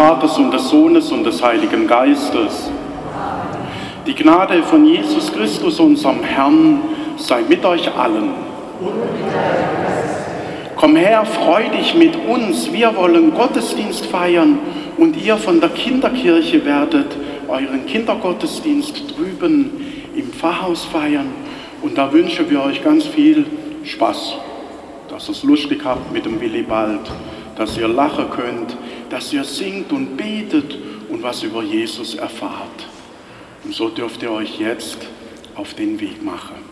Vaters und des Sohnes und des Heiligen Geistes. Die Gnade von Jesus Christus, unserem Herrn, sei mit euch allen. Komm her, freu dich mit uns. Wir wollen Gottesdienst feiern und ihr von der Kinderkirche werdet euren Kindergottesdienst drüben im Pfarrhaus feiern. Und da wünschen wir euch ganz viel Spaß, dass ihr es lustig habt mit dem Willibald, dass ihr lachen könnt, dass ihr singt und betet und was über Jesus erfahrt. Und so dürft ihr euch jetzt auf den Weg machen.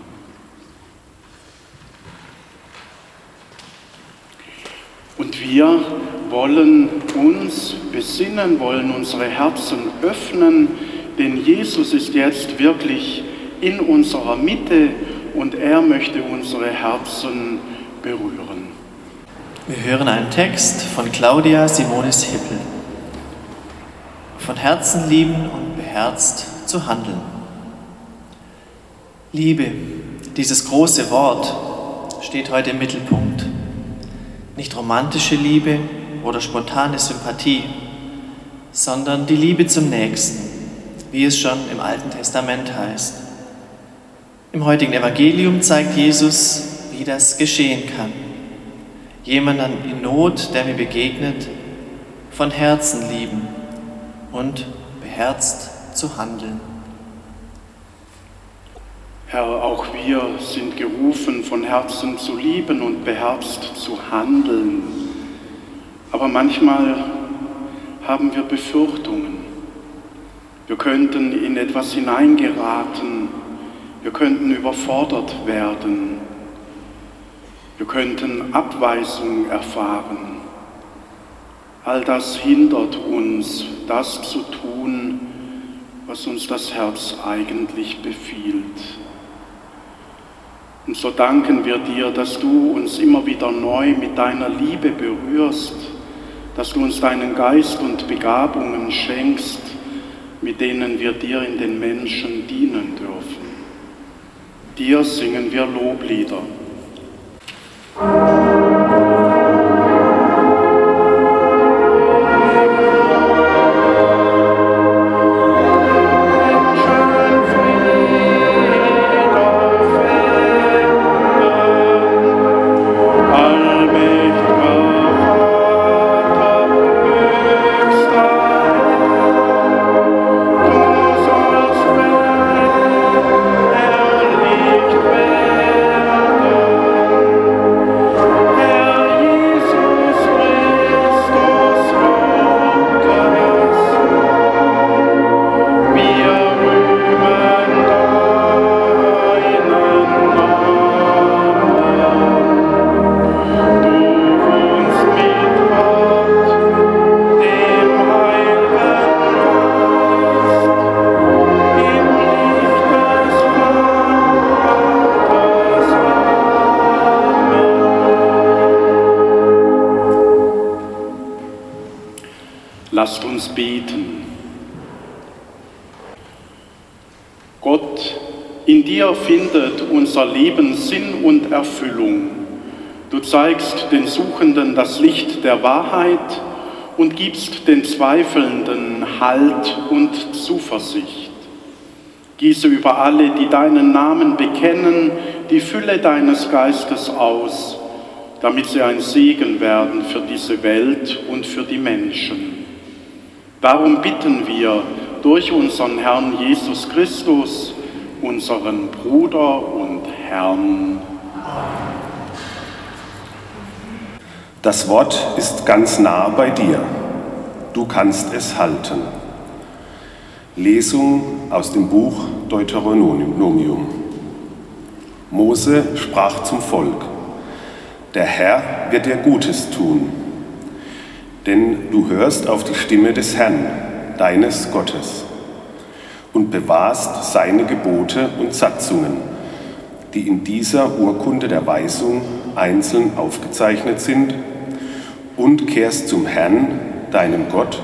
Und wir wollen uns besinnen, wollen unsere Herzen öffnen, denn Jesus ist jetzt wirklich in unserer Mitte und er möchte unsere Herzen berühren. Wir hören einen Text von Claudia Simonis Hippel. Von Herzen lieben und beherzt zu handeln. Liebe, dieses große Wort, steht heute im Mittelpunkt. Nicht romantische Liebe oder spontane Sympathie, sondern die Liebe zum Nächsten, wie es schon im Alten Testament heißt. Im heutigen Evangelium zeigt Jesus, wie das geschehen kann. Jemanden in Not, der mir begegnet, von Herzen lieben und beherzt zu handeln. Herr, auch wir sind gerufen, von Herzen zu lieben und beherzt zu handeln. Aber manchmal haben wir Befürchtungen. Wir könnten in etwas hineingeraten. Wir könnten überfordert werden. Wir könnten Abweisung erfahren. All das hindert uns, das zu tun, was uns das Herz eigentlich befiehlt. Und so danken wir dir, dass du uns immer wieder neu mit deiner Liebe berührst, dass du uns deinen Geist und Begabungen schenkst, mit denen wir dir in den Menschen dienen dürfen. Dir singen wir Loblieder. Thank you. Unser Leben Sinn und Erfüllung. Du zeigst den Suchenden das Licht der Wahrheit und gibst den Zweifelnden Halt und Zuversicht. Gieße über alle, die deinen Namen bekennen, die Fülle deines Geistes aus, damit sie ein Segen werden für diese Welt und für die Menschen. Darum bitten wir durch unseren Herrn Jesus Christus, unseren Bruder Herrn. Das Wort ist ganz nah bei dir. Du kannst es halten. Lesung aus dem Buch Deuteronomium. Mose sprach zum Volk, der Herr wird dir Gutes tun denn du hörst auf die Stimme des Herrn, deines Gottes, und bewahrst seine Gebote und Satzungen, die in dieser Urkunde der Weisung einzeln aufgezeichnet sind, und kehrst zum Herrn, deinem Gott,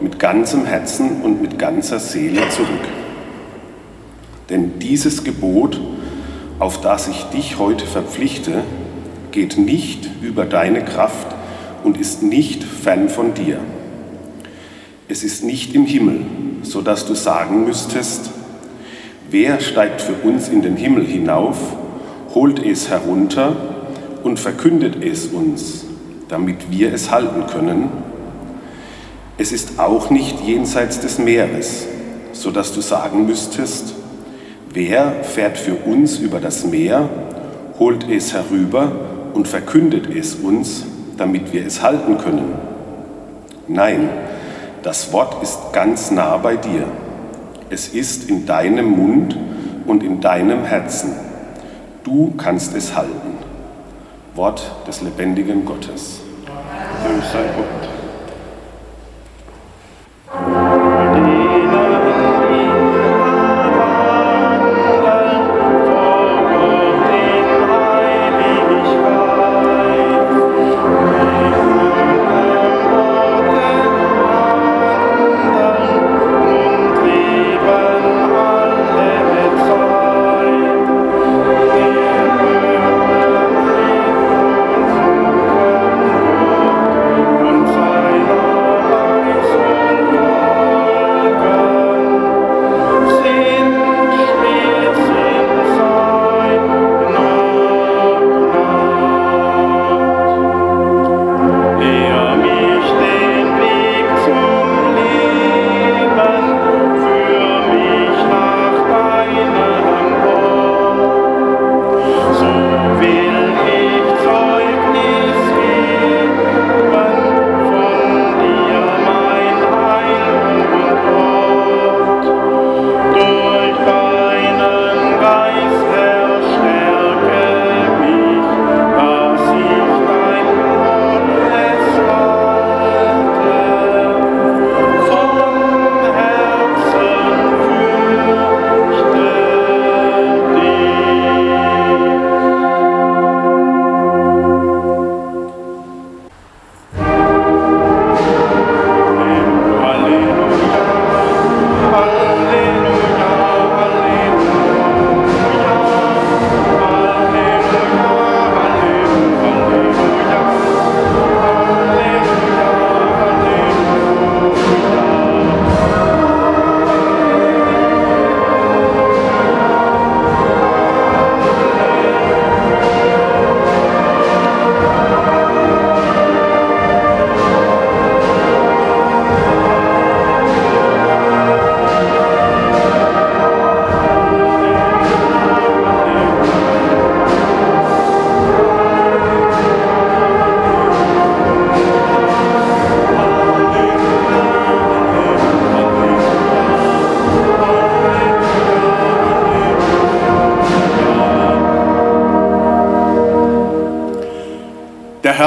mit ganzem Herzen und mit ganzer Seele zurück. Denn dieses Gebot, auf das ich dich heute verpflichte, geht nicht über deine Kraft und ist nicht fern von dir. Es ist nicht im Himmel, so dass du sagen müsstest, wer steigt für uns in den Himmel hinauf, holt es herunter und verkündet es uns, damit wir es halten können. Es ist auch nicht jenseits des Meeres, so dass du sagen müsstest, wer fährt für uns über das Meer, holt es herüber und verkündet es uns, damit wir es halten können. Nein, das Wort ist ganz nah bei dir. Es ist in deinem Mund und in deinem Herzen. Du kannst es halten. Wort des lebendigen Gottes. Dank.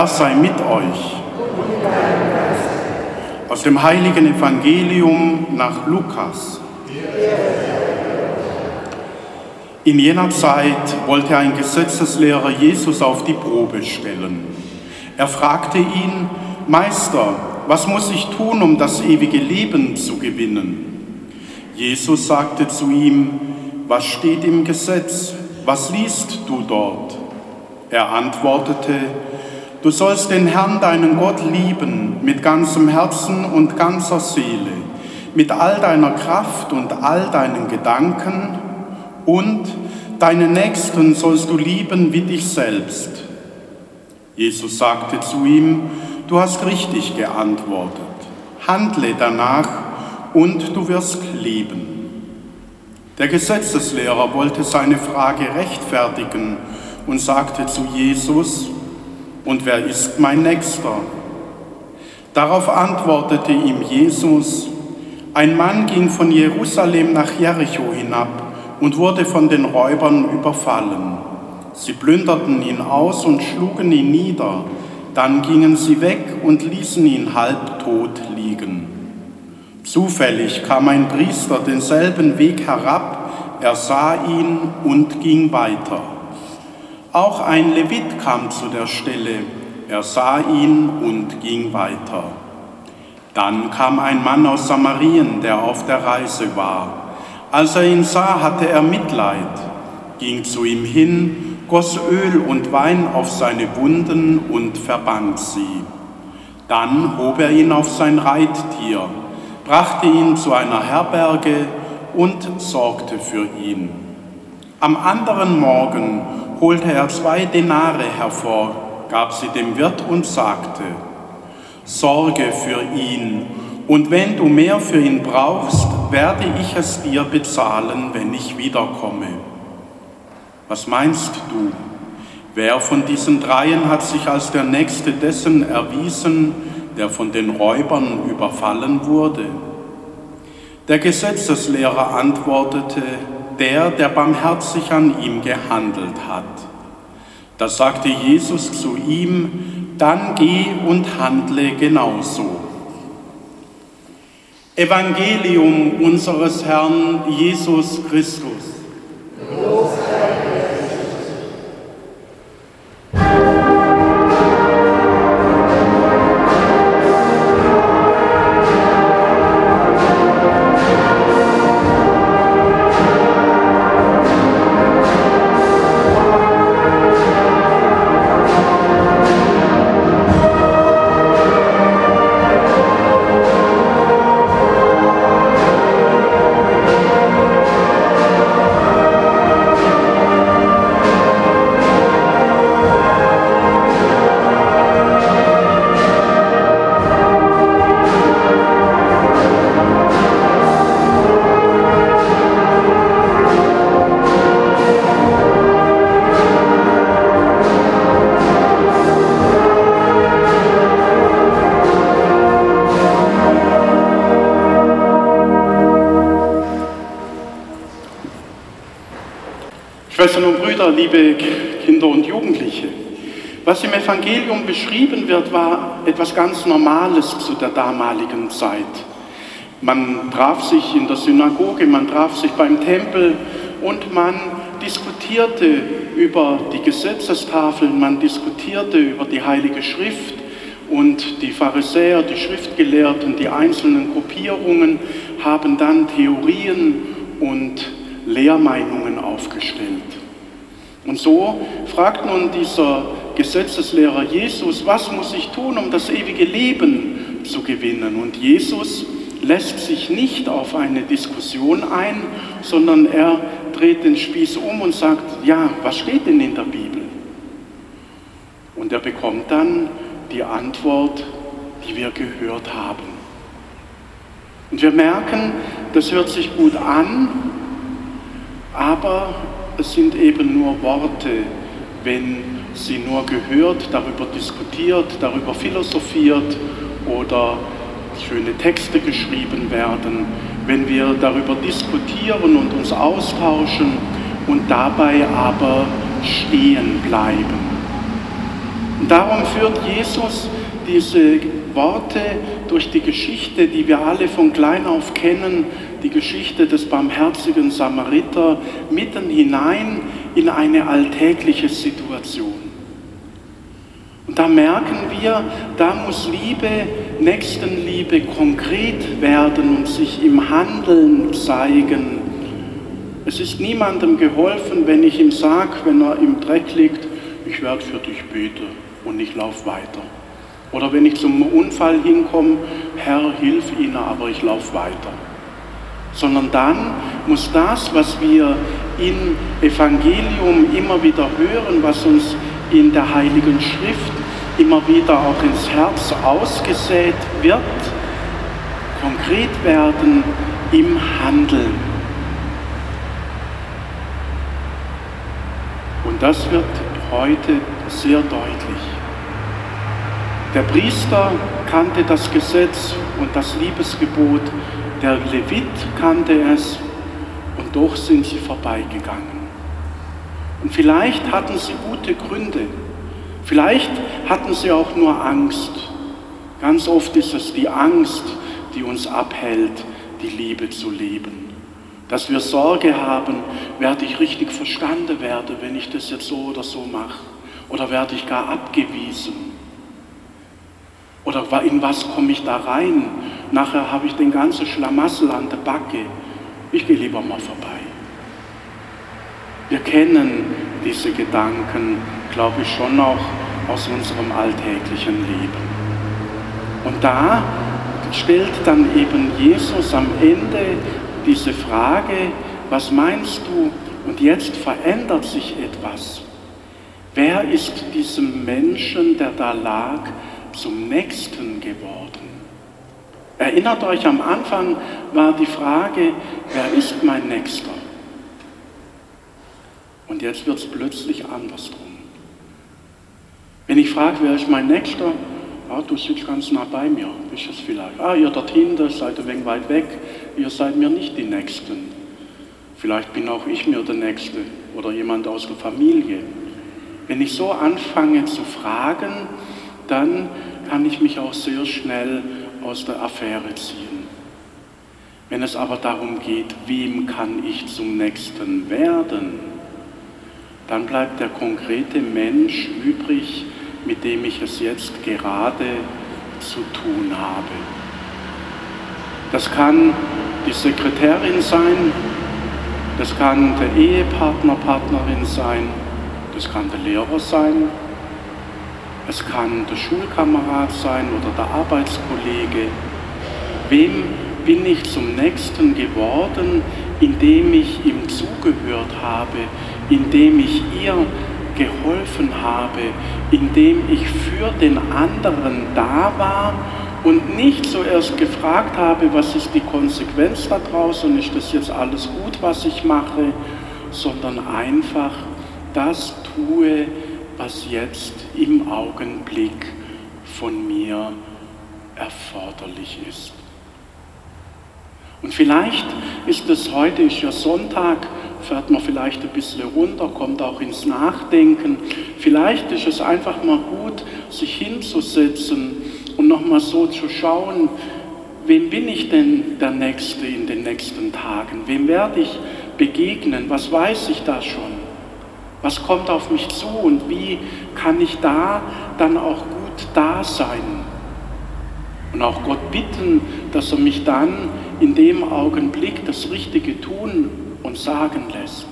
Herr sei mit euch. Aus dem heiligen Evangelium nach Lukas. In jener Zeit wollte ein Gesetzeslehrer Jesus auf die Probe stellen. Er fragte ihn, Meister, was muss ich tun, um das ewige Leben zu gewinnen? Jesus sagte zu ihm, was steht im Gesetz? Was liest du dort? Er antwortete, Du sollst den Herrn, deinen Gott, lieben mit ganzem Herzen und ganzer Seele, mit all deiner Kraft und all deinen Gedanken und deinen Nächsten sollst du lieben wie dich selbst. Jesus sagte zu ihm, du hast richtig geantwortet, handle danach und du wirst leben. Der Gesetzeslehrer wollte seine Frage rechtfertigen und sagte zu Jesus, und wer ist mein Nächster? Darauf antwortete ihm Jesus, ein Mann ging von Jerusalem nach Jericho hinab und wurde von den Räubern überfallen. Sie plünderten ihn aus und schlugen ihn nieder, dann gingen sie weg und ließen ihn halbtot liegen. Zufällig kam ein Priester denselben Weg herab, er sah ihn und ging weiter. Auch ein Levit kam zu der Stelle. Er sah ihn und ging weiter. Dann kam ein Mann aus Samarien, der auf der Reise war. Als er ihn sah, hatte er Mitleid, ging zu ihm hin, goss Öl und Wein auf seine Wunden und verband sie. Dann hob er ihn auf sein Reittier, brachte ihn zu einer Herberge und sorgte für ihn. Am anderen Morgen holte er zwei Denare hervor, gab sie dem Wirt und sagte, Sorge für ihn, und wenn du mehr für ihn brauchst, werde ich es dir bezahlen, wenn ich wiederkomme. Was meinst du? Wer von diesen dreien hat sich als der Nächste dessen erwiesen, der von den Räubern überfallen wurde? Der Gesetzeslehrer antwortete, der, der barmherzig an ihm gehandelt hat. Da sagte Jesus zu ihm, dann geh und handle genauso. Evangelium unseres Herrn Jesus Christus. Brüder, liebe Kinder und Jugendliche, was im Evangelium beschrieben wird, war etwas ganz Normales zu der damaligen Zeit. Man traf sich in der Synagoge, man traf sich beim Tempel und man diskutierte über die Gesetzestafeln, man diskutierte über die Heilige Schrift und die Pharisäer, die Schriftgelehrten, die einzelnen Gruppierungen haben dann Theorien und Lehrmeinungen aufgestellt. Und so fragt nun dieser Gesetzeslehrer Jesus, was muss ich tun, um das ewige Leben zu gewinnen? Und Jesus lässt sich nicht auf eine Diskussion ein, sondern er dreht den Spieß um und sagt, ja, was steht denn in der Bibel? Und er bekommt dann die Antwort, die wir gehört haben. Und wir merken, das hört sich gut an, aber es sind eben nur Worte, wenn sie nur gehört, darüber diskutiert, darüber philosophiert oder schöne Texte geschrieben werden, wenn wir darüber diskutieren und uns austauschen und dabei aber stehen bleiben. Und darum führt Jesus diese Worte durch die Geschichte, die wir alle von klein auf kennen, die Geschichte des barmherzigen Samariter mitten hinein in eine alltägliche Situation. Und da merken wir, da muss Liebe, Nächstenliebe konkret werden und sich im Handeln zeigen. Es ist niemandem geholfen, wenn ich ihm sage, wenn er im Dreck liegt, ich werde für dich beten und ich laufe weiter. Oder wenn ich zum Unfall hinkomme, Herr, hilf ihnen, aber ich laufe weiter sondern dann muss das, was wir im Evangelium immer wieder hören, was uns in der Heiligen Schrift immer wieder auch ins Herz ausgesät wird, konkret werden im Handeln. Und das wird heute sehr deutlich. Der Priester kannte das Gesetz und das Liebesgebot der Levit kannte es und doch sind sie vorbeigegangen. Und vielleicht hatten sie gute Gründe, vielleicht hatten sie auch nur Angst. Ganz oft ist es die Angst, die uns abhält, die Liebe zu leben. Dass wir Sorge haben, werde ich richtig verstanden werden, wenn ich das jetzt so oder so mache. Oder werde ich gar abgewiesen. Oder in was komme ich da rein? Nachher habe ich den ganzen Schlamassel an der Backe. Ich gehe lieber mal vorbei. Wir kennen diese Gedanken, glaube ich, schon auch aus unserem alltäglichen Leben. Und da stellt dann eben Jesus am Ende diese Frage, was meinst du? Und jetzt verändert sich etwas. Wer ist diesem Menschen, der da lag, zum Nächsten geworden? Erinnert euch, am Anfang war die Frage, wer ist mein Nächster? Und jetzt wird es plötzlich andersrum. Wenn ich frage, wer ist mein Nächster? Ah, du sitzt ganz nah bei mir, ist es vielleicht. Ah, ihr dort hinten seid ein wenig weit weg, ihr seid mir nicht die Nächsten. Vielleicht bin auch ich mir der Nächste oder jemand aus der Familie. Wenn ich so anfange zu fragen, dann kann ich mich auch sehr schnell aus der Affäre ziehen. Wenn es aber darum geht, wem kann ich zum Nächsten werden, dann bleibt der konkrete Mensch übrig, mit dem ich es jetzt gerade zu tun habe. Das kann die Sekretärin sein, das kann der Ehepartner, Partnerin sein, das kann der Lehrer sein, es kann der Schulkamerad sein oder der Arbeitskollege. Wem bin ich zum Nächsten geworden, indem ich ihm zugehört habe, indem ich ihr geholfen habe, indem ich für den anderen da war und nicht zuerst gefragt habe, was ist die Konsequenz daraus und ist das jetzt alles gut, was ich mache, sondern einfach das tue, was jetzt im Augenblick von mir erforderlich ist. Und vielleicht ist es heute, ist ja Sonntag, fährt man vielleicht ein bisschen runter, kommt auch ins Nachdenken. Vielleicht ist es einfach mal gut, sich hinzusetzen und nochmal so zu schauen, wem bin ich denn der Nächste in den nächsten Tagen? Wem werde ich begegnen? Was weiß ich da schon? Was kommt auf mich zu und wie kann ich da dann auch gut da sein? Und auch Gott bitten, dass er mich dann in dem Augenblick das Richtige tun und sagen lässt.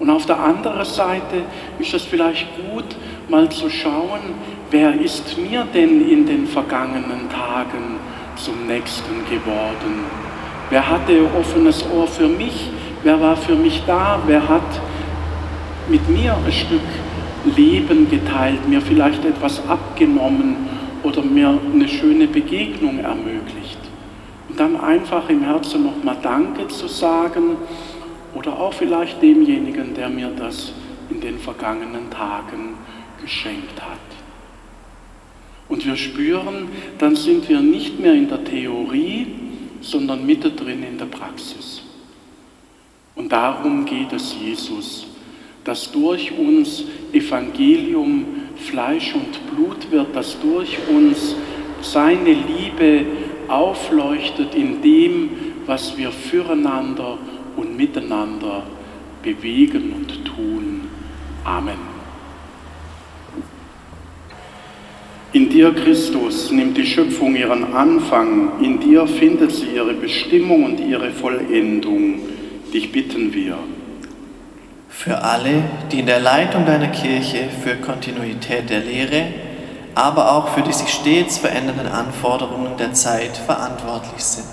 Und auf der anderen Seite ist es vielleicht gut, mal zu schauen, wer ist mir denn in den vergangenen Tagen zum Nächsten geworden? Wer hatte offenes Ohr für mich? Wer war für mich da? Wer hat mit mir ein Stück Leben geteilt, mir vielleicht etwas abgenommen oder mir eine schöne Begegnung ermöglicht? Und dann einfach im Herzen nochmal Danke zu sagen oder auch vielleicht demjenigen, der mir das in den vergangenen Tagen geschenkt hat. Und wir spüren, dann sind wir nicht mehr in der Theorie, sondern mittendrin in der Praxis. Und darum geht es Jesus, dass durch uns Evangelium Fleisch und Blut wird, dass durch uns seine Liebe aufleuchtet in dem, was wir füreinander und miteinander bewegen und tun. Amen. In dir, Christus, nimmt die Schöpfung ihren Anfang, in dir findet sie ihre Bestimmung und ihre Vollendung. Dich bitten wir. Für alle, die in der Leitung deiner Kirche für Kontinuität der Lehre, aber auch für die sich stets verändernden Anforderungen der Zeit verantwortlich sind.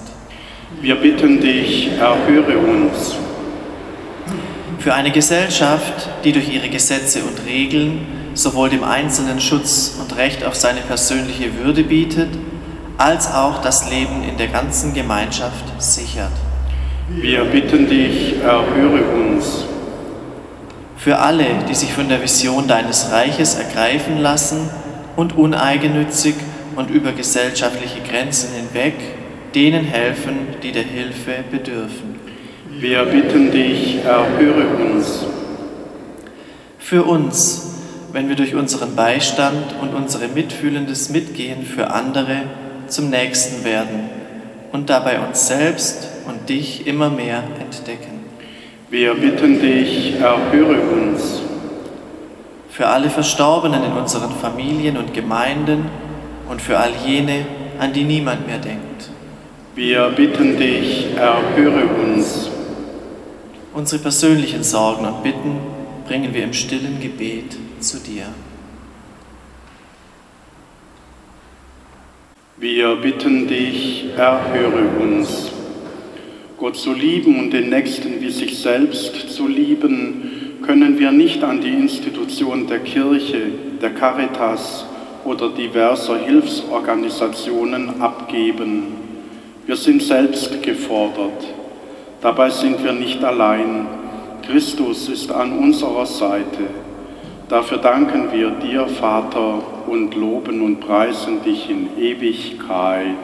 Wir bitten dich, erhöre uns. Für eine Gesellschaft, die durch ihre Gesetze und Regeln sowohl dem Einzelnen Schutz und Recht auf seine persönliche Würde bietet, als auch das Leben in der ganzen Gemeinschaft sichert. Wir bitten dich, erhöre uns. Für alle, die sich von der Vision deines Reiches ergreifen lassen und uneigennützig und über gesellschaftliche Grenzen hinweg denen helfen, die der Hilfe bedürfen. Wir bitten dich, erhöre uns. Für uns, wenn wir durch unseren Beistand und unsere mitfühlendes Mitgehen für andere zum Nächsten werden und dabei uns selbst und dich immer mehr entdecken. Wir bitten dich, erhöre uns für alle Verstorbenen in unseren Familien und Gemeinden und für all jene, an die niemand mehr denkt. Wir bitten dich, erhöre uns. Unsere persönlichen Sorgen und Bitten bringen wir im stillen Gebet zu dir. Wir bitten dich, erhöre uns. Gott zu lieben und den Nächsten wie sich selbst zu lieben, können wir nicht an die Institution der Kirche, der Caritas oder diverser Hilfsorganisationen abgeben. Wir sind selbst gefordert. Dabei sind wir nicht allein. Christus ist an unserer Seite. Dafür danken wir dir, Vater, und loben und preisen dich in Ewigkeit.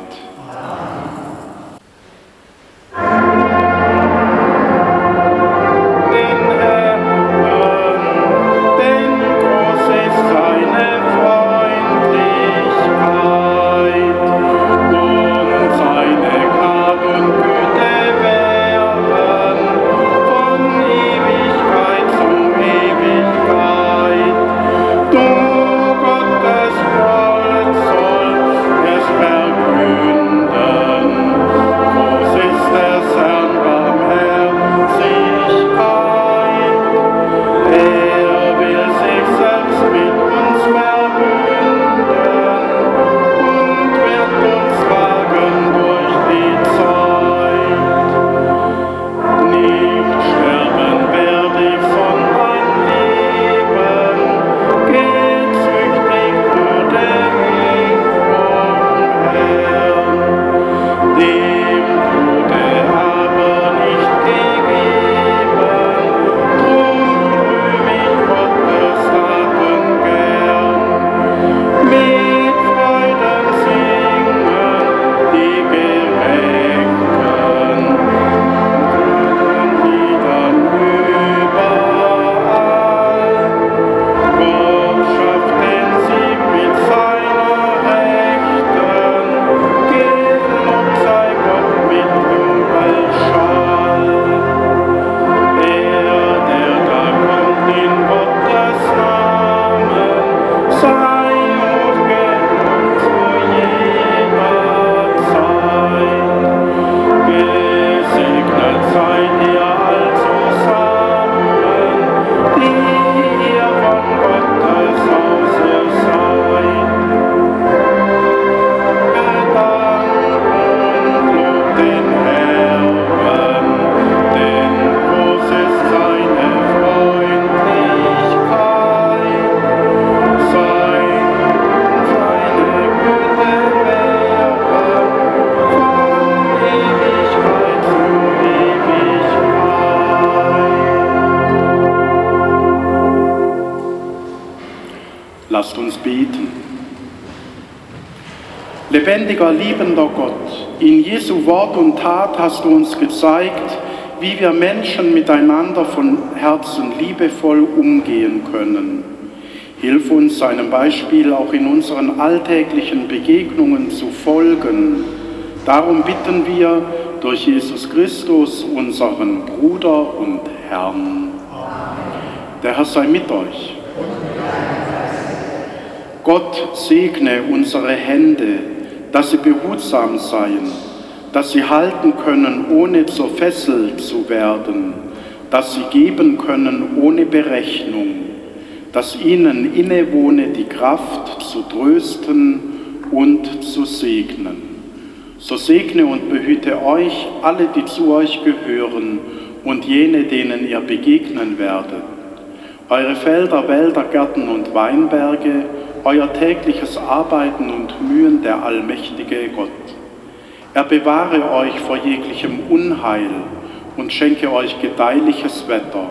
Lebendiger, liebender Gott, in Jesu Wort und Tat hast du uns gezeigt, wie wir Menschen miteinander von Herzen liebevoll umgehen können. Hilf uns seinem Beispiel auch in unseren alltäglichen Begegnungen zu folgen. Darum bitten wir durch Jesus Christus, unseren Bruder und Herrn. Der Herr sei mit euch. Gott segne unsere Hände, dass sie behutsam seien, dass sie halten können, ohne zur Fessel zu werden, dass sie geben können ohne Berechnung, dass ihnen innewohne die Kraft zu trösten und zu segnen. So segne und behüte euch alle, die zu euch gehören und jene, denen ihr begegnen werdet. Eure Felder, Wälder, Gärten und Weinberge, euer tägliches Arbeiten und Mühen der allmächtige Gott. Er bewahre euch vor jeglichem Unheil und schenke euch gedeihliches Wetter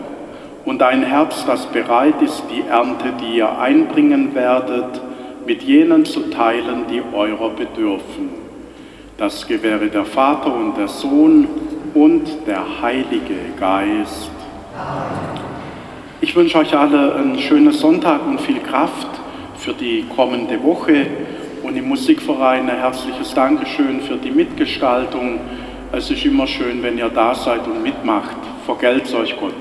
und ein Herz, das bereit ist, die Ernte, die ihr einbringen werdet, mit jenen zu teilen, die eurer bedürfen. Das gewähre der Vater und der Sohn und der Heilige Geist. Ich wünsche euch alle einen schönen Sonntag und viel Kraft für die kommende Woche und im Musikverein ein herzliches Dankeschön für die Mitgestaltung. Es ist immer schön, wenn ihr da seid und mitmacht. Vergelt's euch Gott.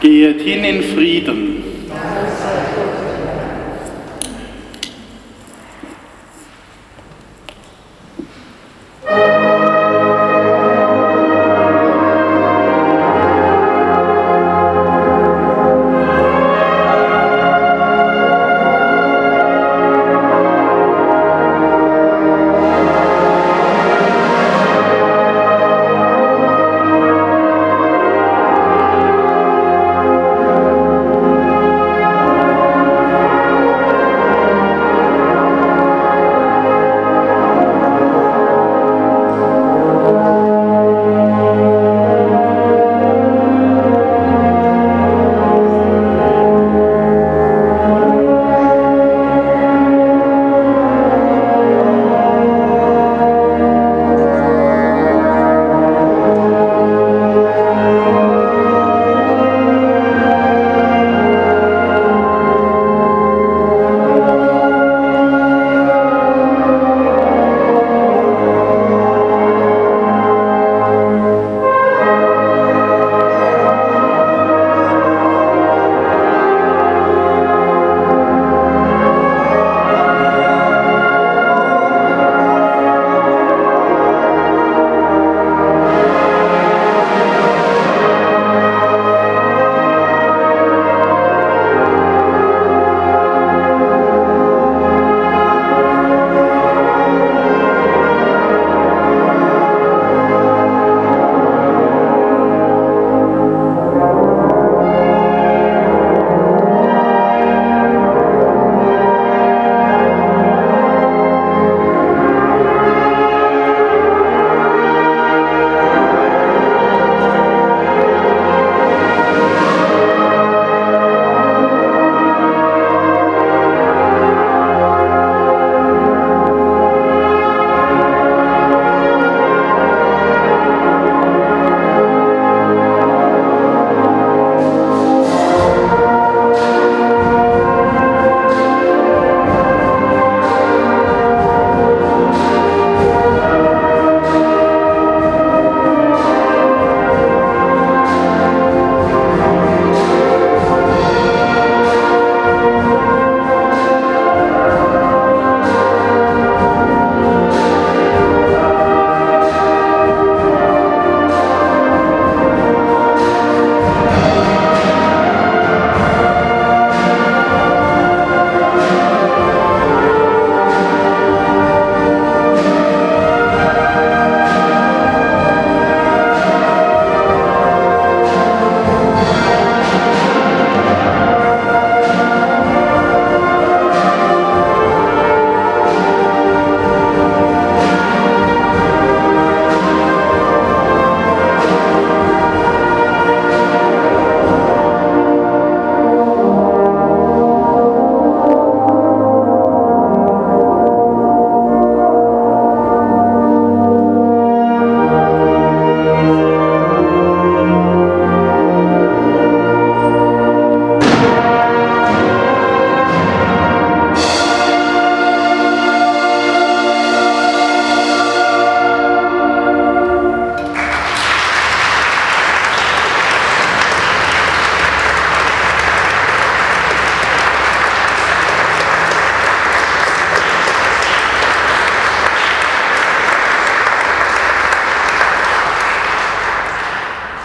Geht hin in Frieden.